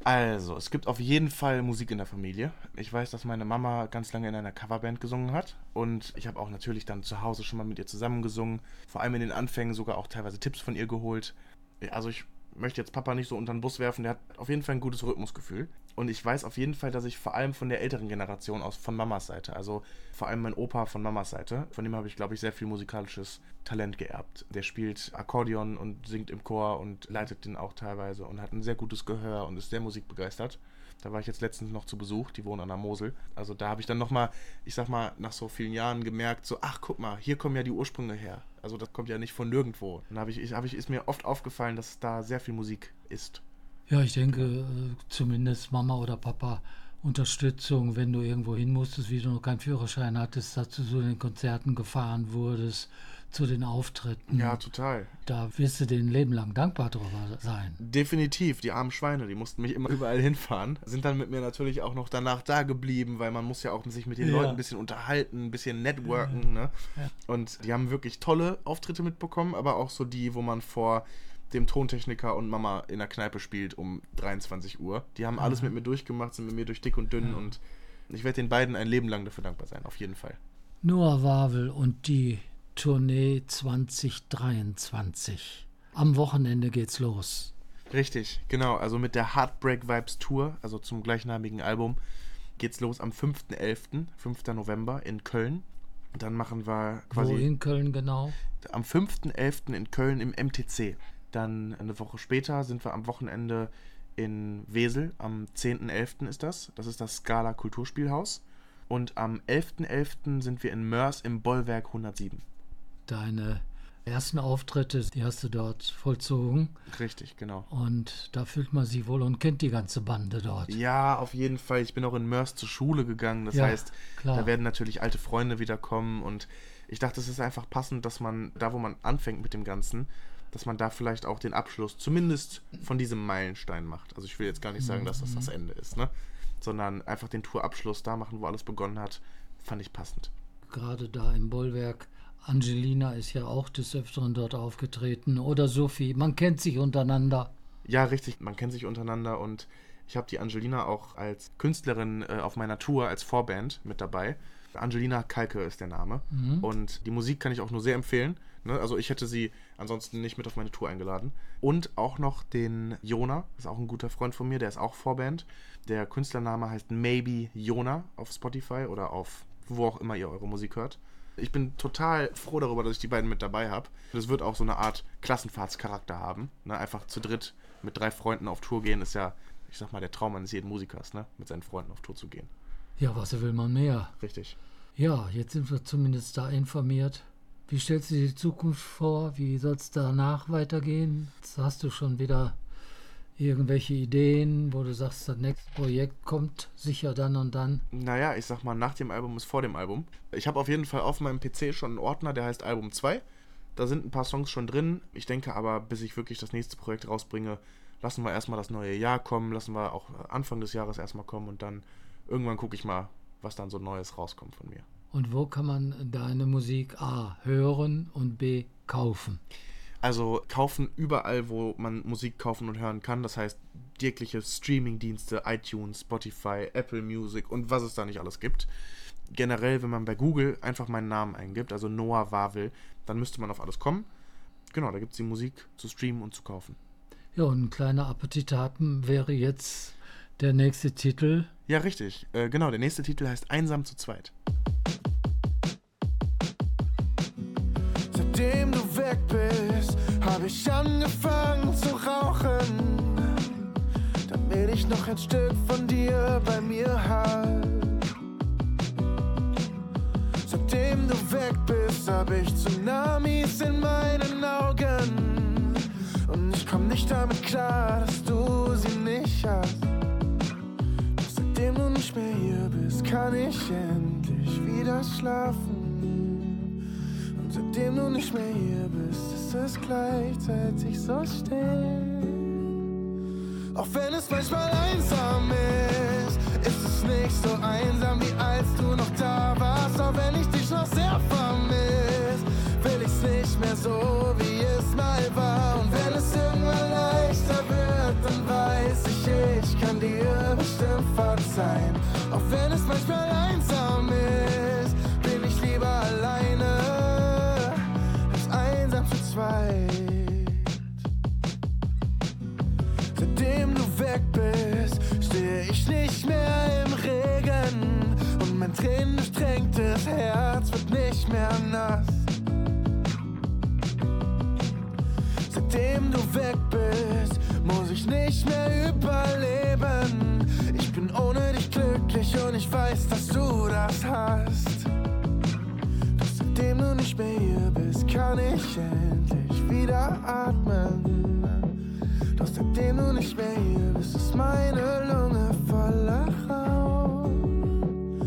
[SPEAKER 3] Also, es gibt auf jeden Fall Musik in der Familie. Ich weiß, dass meine Mama ganz lange in einer Coverband gesungen hat. Und ich habe auch natürlich dann zu Hause schon mal mit ihr zusammen gesungen. Vor allem in den Anfängen sogar auch teilweise Tipps von ihr geholt. Also ich möchte jetzt Papa nicht so unter den Bus werfen, der hat auf jeden Fall ein gutes Rhythmusgefühl. Und ich weiß auf jeden Fall, dass ich vor allem von der älteren Generation aus, von Mamas Seite, also vor allem mein Opa von Mamas Seite, von dem habe ich, glaube ich, sehr viel musikalisches Talent geerbt. Der spielt Akkordeon und singt im Chor und leitet den auch teilweise und hat ein sehr gutes Gehör und ist sehr musikbegeistert. Da war ich jetzt letztens noch zu Besuch, die wohnen an der Mosel. Also da habe ich dann nochmal, ich sag mal, nach so vielen Jahren gemerkt, so, ach guck mal, hier kommen ja die Ursprünge her. Also das kommt ja nicht von nirgendwo. Dann habe ich, hab ich, ist mir oft aufgefallen, dass da sehr viel Musik ist.
[SPEAKER 1] Ja, ich denke, äh, zumindest Mama oder Papa Unterstützung, wenn du irgendwo hin musstest, wie du noch keinen Führerschein hattest, dass du zu den Konzerten gefahren wurdest, zu den Auftritten.
[SPEAKER 3] Ja, total.
[SPEAKER 1] Da wirst du den Leben lang dankbar drüber sein.
[SPEAKER 3] Definitiv. Die armen Schweine, die mussten mich immer überall hinfahren. Sind dann mit mir natürlich auch noch danach da geblieben, weil man muss ja auch sich mit den
[SPEAKER 1] Ja.
[SPEAKER 3] Leuten ein bisschen unterhalten, ein bisschen networken. Ne?
[SPEAKER 1] Ja.
[SPEAKER 3] Und die haben wirklich tolle Auftritte mitbekommen, aber auch so die, wo man vor dem Tontechniker und Mama in der Kneipe spielt um 23 Uhr. Die haben alles mit mir durchgemacht, sind mit mir durch dick und dünn und ich werde den beiden ein Leben lang dafür dankbar sein, auf jeden Fall.
[SPEAKER 1] Noah Wawel und die Tournee 2023. Am Wochenende geht's los.
[SPEAKER 3] Richtig, genau. Also mit der Heartbreak Vibes Tour, also zum gleichnamigen Album, geht's los am 5.11., 5. November in Köln. Dann machen wir quasi
[SPEAKER 1] Wo in Köln genau?
[SPEAKER 3] am 5.11. in Köln im MTC. Dann eine Woche später sind wir am Wochenende in Wesel. Am 10.11. ist das. Das ist das Scala Kulturspielhaus. Und am 11.11. sind wir in Mörs im Bollwerk 107.
[SPEAKER 1] Deine ersten Auftritte, die hast du dort vollzogen.
[SPEAKER 3] Richtig, genau.
[SPEAKER 1] Und da fühlt man sich wohl und kennt die ganze Bande dort.
[SPEAKER 3] Ja, auf jeden Fall. Ich bin auch in Mörs zur Schule gegangen. Das
[SPEAKER 1] Ja,
[SPEAKER 3] heißt,
[SPEAKER 1] klar.
[SPEAKER 3] da werden natürlich alte Freunde wiederkommen. Und ich dachte, es ist einfach passend, dass man da, wo man anfängt mit dem Ganzen, dass man da vielleicht auch den Abschluss zumindest von diesem Meilenstein macht. Also ich will jetzt gar nicht sagen, dass das das Ende ist, ne? Sondern einfach den Tourabschluss da machen, wo alles begonnen hat, fand ich passend.
[SPEAKER 1] Gerade da im Bollwerk. Angelina ist ja auch des Öfteren dort aufgetreten. Oder Sophie. Man kennt sich untereinander.
[SPEAKER 3] Ja, richtig. Man kennt sich untereinander und ich habe die Angelina auch als Künstlerin äh, auf meiner Tour als Vorband mit dabei. Angelina Kalke ist der Name. Und die Musik kann ich auch nur sehr empfehlen. Ne? Also ich hätte sie ansonsten nicht mit auf meine Tour eingeladen. Und auch noch den Jona, ist auch ein guter Freund von mir, der ist auch Vorband. Der Künstlername heißt Maybe Jona auf Spotify oder auf wo auch immer ihr eure Musik hört. Ich bin total froh darüber, dass ich die beiden mit dabei habe. Das wird auch so eine Art Klassenfahrtscharakter haben. Ne? Einfach zu dritt mit drei Freunden auf Tour gehen, ist ja, ich sag mal, der Traum eines jeden Musikers, ne? mit seinen Freunden auf Tour zu gehen.
[SPEAKER 1] Ja, was will man mehr?
[SPEAKER 3] Richtig.
[SPEAKER 1] Ja, jetzt sind wir zumindest da informiert. Wie stellst du dir die Zukunft vor? Wie soll es danach weitergehen? Jetzt hast du schon wieder irgendwelche Ideen, wo du sagst, das nächste Projekt kommt sicher dann und dann.
[SPEAKER 3] Naja, ich sag mal, nach dem Album ist vor dem Album. Ich habe auf jeden Fall auf meinem PC schon einen Ordner, der heißt Album 2. Da sind ein paar Songs schon drin. Ich denke aber, bis ich wirklich das nächste Projekt rausbringe, lassen wir erstmal das neue Jahr kommen, lassen wir auch Anfang des Jahres erstmal kommen und dann irgendwann gucke ich mal, was dann so Neues rauskommt von mir.
[SPEAKER 1] Und wo kann man deine Musik A hören und B kaufen?
[SPEAKER 3] Also kaufen überall, wo man Musik kaufen und hören kann. Das heißt, jegliche Streaming-Dienste, iTunes, Spotify, Apple Music und was es da nicht alles gibt. Generell, wenn man bei Google einfach meinen Namen eingibt, also Noah Wawel, dann müsste man auf alles kommen. Genau, da gibt es die Musik zu streamen und zu kaufen.
[SPEAKER 1] Ja, und ein kleiner Appetithappen wäre jetzt der nächste Titel.
[SPEAKER 3] Ja, richtig. Äh, genau, der nächste Titel heißt Einsam zu zweit.
[SPEAKER 4] Seitdem du weg bist, hab ich angefangen zu rauchen. Damit ich noch ein Stück von dir bei mir hab. Seitdem du weg bist, hab ich Tsunamis in meinen Augen. Und ich komm nicht damit klar, dass du sie nicht hast. Doch seitdem du nicht mehr hier bist, kann ich endlich wieder schlafen. Seitdem du nicht mehr hier bist, ist es gleichzeitig so still. Auch wenn es manchmal einsam ist, ist es nicht so einsam wie als du noch da warst. Auch wenn ich dich noch sehr vermisst, will ich's nicht mehr so wie es mal war. Und wenn es irgendwann leichter wird, dann weiß ich, ich kann dir bestimmt verzeihen. Auch wenn es manchmal zweit. Seitdem du weg bist, stehe ich nicht mehr im Regen und mein tränendurchtränktes Herz wird nicht mehr nass. Seitdem du weg bist, muss ich nicht mehr überleben. Ich bin ohne dich glücklich und ich weiß, dass du das hast. Doch seitdem du nicht mehr hier bist, kann ich endlich wieder atmen. Doch seitdem du nicht mehr hier bist, ist meine Lunge voller Raum.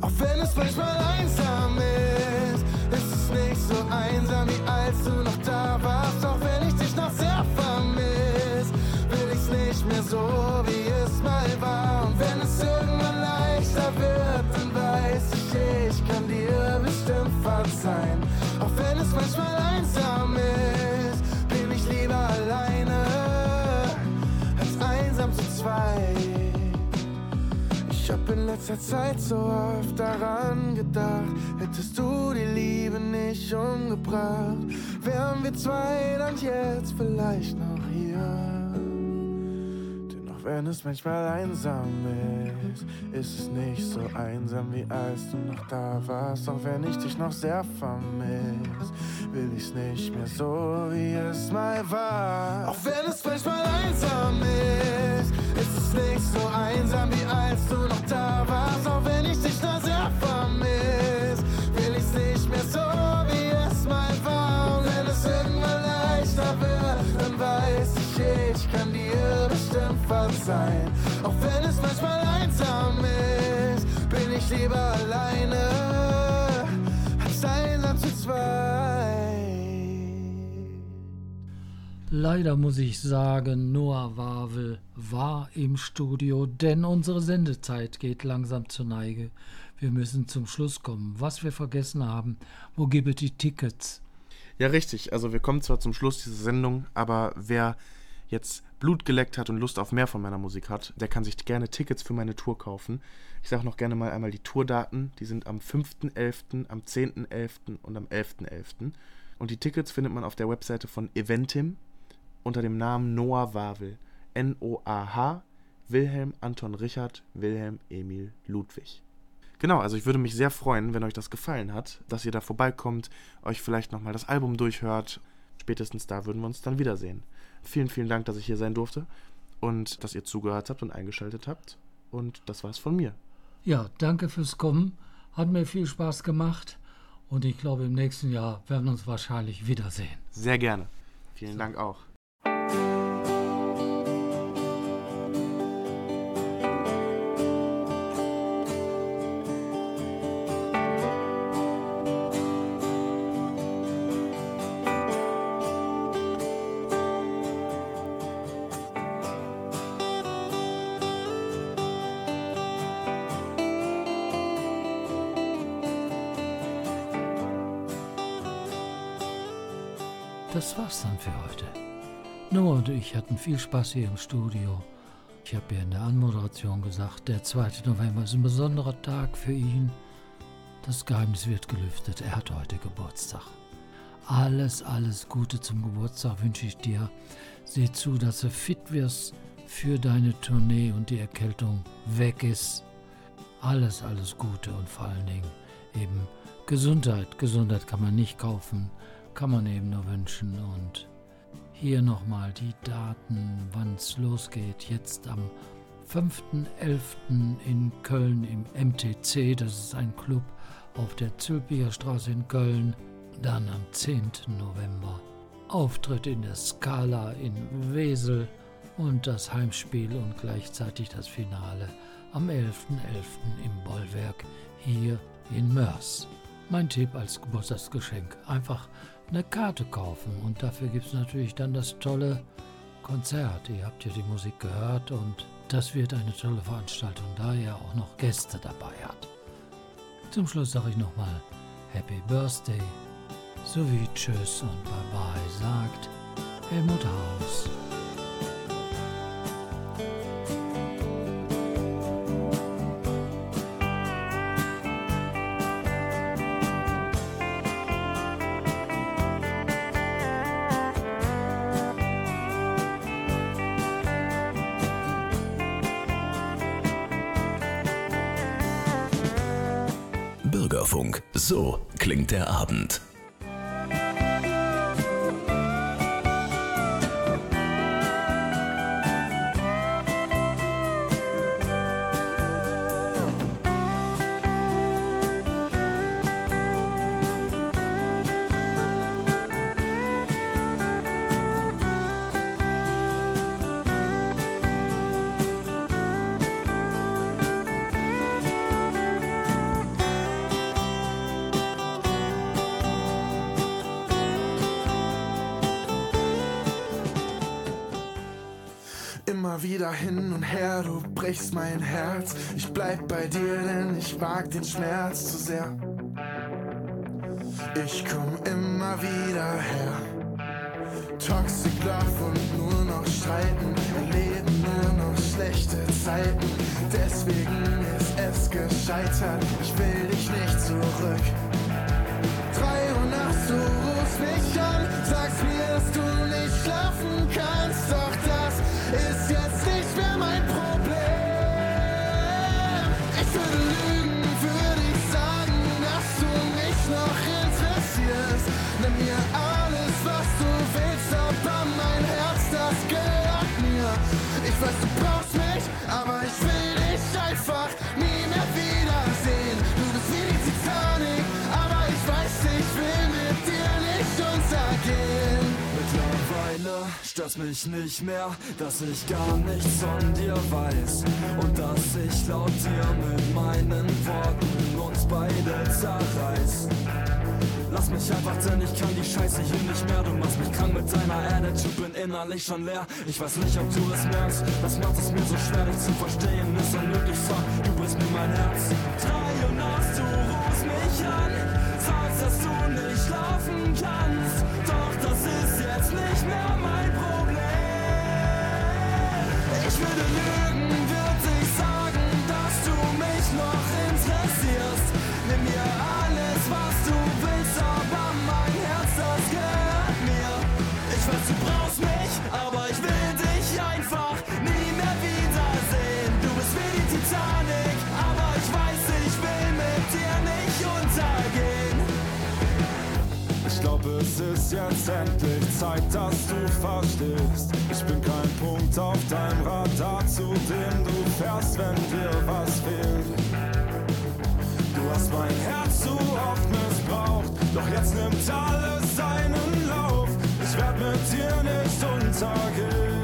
[SPEAKER 4] Auch wenn es manchmal einsam ist, ist es nicht so einsam wie als du noch da warst. Auch wenn ich dich noch sehr vermiss, will ich's nicht mehr so wie es mal war. Und wenn es irgendwann leichter wird, dann weiß ich, ich kann dir bestimmt verzeihen. Auch wenn es manchmal einsam ist, bin ich lieber alleine als einsam zu zweit. Ich hab in letzter Zeit so oft daran gedacht, hättest du die Liebe nicht umgebracht, wären wir zwei dann jetzt vielleicht noch wenn es manchmal einsam ist, ist es nicht so einsam wie als du noch da warst. Auch wenn ich dich noch sehr vermiss, will ich's nicht mehr so wie es mal war. Auch wenn es manchmal einsam ist, ist es nicht so einsam wie als du noch da warst. Auch verzeihen. Auch wenn es manchmal einsam ist, bin ich lieber alleine als einsam zu zweit.
[SPEAKER 1] Leider muss ich sagen, Noah Wawel war im Studio, denn unsere Sendezeit geht langsam zur Neige. Wir müssen zum Schluss kommen. Was wir vergessen haben, wo gibt es die Tickets?
[SPEAKER 3] Ja, richtig. Also wir kommen zwar zum Schluss dieser Sendung, aber wer jetzt Blut geleckt hat und Lust auf mehr von meiner Musik hat, der kann sich gerne Tickets für meine Tour kaufen. Ich sage noch gerne mal einmal die Tourdaten. Die sind am 5.11., am 10.11. und am 11.11. Und die Tickets findet man auf der Webseite von Eventim unter dem Namen Noah Wawel. N-O-A-H, Wilhelm Anton Richard, Wilhelm Emil Ludwig. Genau, also ich würde mich sehr freuen, wenn euch das gefallen hat, dass ihr da vorbeikommt, euch vielleicht nochmal das Album durchhört. Spätestens da würden wir uns dann wiedersehen. Vielen, vielen Dank, dass ich hier sein durfte und dass ihr zugehört habt und eingeschaltet habt. Und das war's von mir.
[SPEAKER 1] Ja, danke fürs Kommen. Hat mir viel Spaß gemacht. Und ich glaube, im nächsten Jahr werden wir uns wahrscheinlich wiedersehen.
[SPEAKER 3] Sehr gerne. Vielen Dank auch.
[SPEAKER 1] Ich hatten viel Spaß hier im Studio. Ich habe ja in der Anmoderation gesagt, der 2. November ist ein besonderer Tag für ihn. Das Geheimnis wird gelüftet. Er hat heute Geburtstag. Alles, alles Gute zum Geburtstag wünsche ich dir. Seh zu, dass du fit wirst für deine Tournee und die Erkältung weg ist. Alles, alles Gute und vor allen Dingen eben Gesundheit. Gesundheit kann man nicht kaufen, kann man eben nur wünschen. Und hier nochmal die Daten, wann es losgeht. Jetzt am 5.11. in Köln im MTC, das ist ein Club auf der Zülpicher Straße in Köln. Dann am 10. November Auftritt in der Scala in Wesel und das Heimspiel und gleichzeitig das Finale am 11.11. im Bollwerk hier in Mörs. Mein Tipp als Geburtstagsgeschenk, einfach eine Karte kaufen und dafür gibt es natürlich dann das tolle Konzert. Ihr habt ja die Musik gehört und das wird eine tolle Veranstaltung, da er auch noch Gäste dabei hat. Zum Schluss sage ich nochmal Happy Birthday sowie Tschüss und Bye Bye sagt Helmut Haus.
[SPEAKER 2] Der Abend.
[SPEAKER 4] Mein Herz. Ich bleib bei dir, denn ich mag den Schmerz zu sehr. Ich komm immer wieder her. Toxic Love und nur noch streiten. Erleben nur noch schlechte Zeiten. Deswegen ist es gescheitert. Ich will dich nicht zurück. Mich nicht mehr, dass ich
[SPEAKER 5] gar nichts von dir weiß und dass ich laut dir mit meinen Worten uns beide zerreiß. Lass mich einfach, denn ich kann die Scheiße hier nicht mehr. Du machst mich krank mit deiner Attitude, bin innerlich schon leer. Ich weiß nicht, ob du es merkst, das macht es mir so schwer, dich zu verstehen. Ist unmöglich, sag, du bist mir mein Herz. Drei
[SPEAKER 6] es ist jetzt endlich Zeit, dass du verstehst. Ich bin kein Punkt auf deinem Radar, zu dem du fährst, wenn dir was fehlt. Du hast mein Herz zu oft missbraucht, doch jetzt nimmt alles seinen Lauf. Ich werd mit dir nicht untergehen.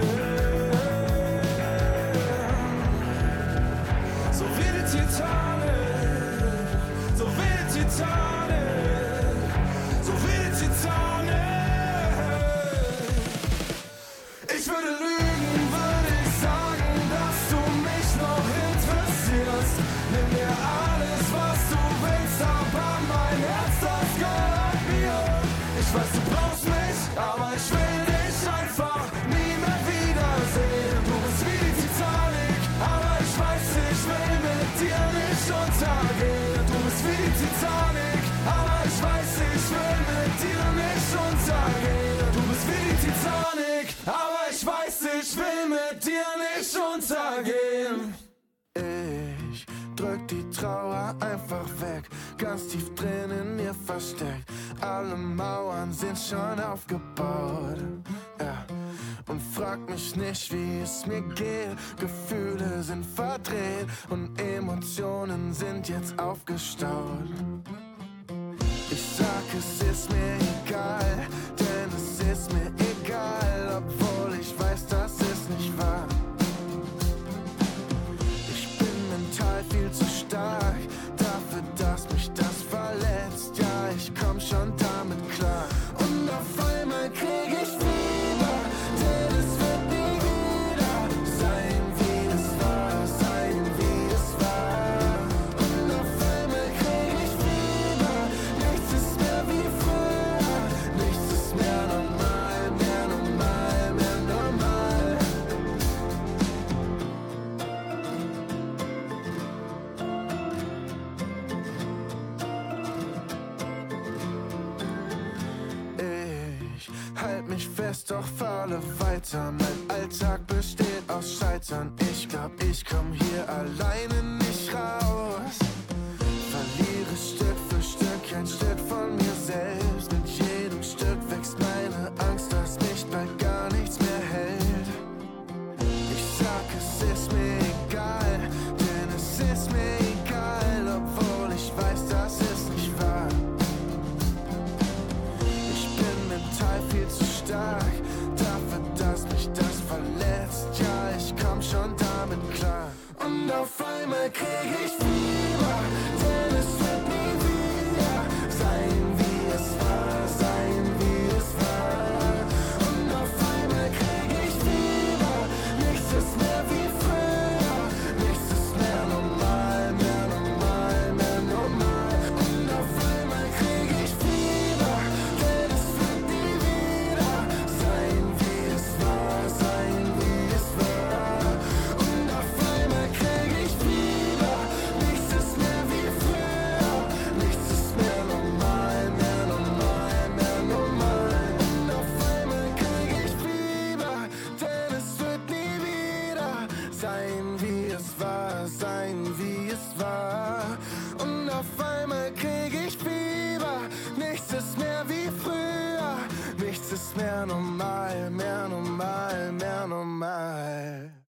[SPEAKER 4] mich fest, doch falle weiter. Mein Alltag besteht aus Scheitern. Ich glaub, ich komm hier alleine nicht raus. Verliere Stück für Stück, ein Stück für Hey, hey.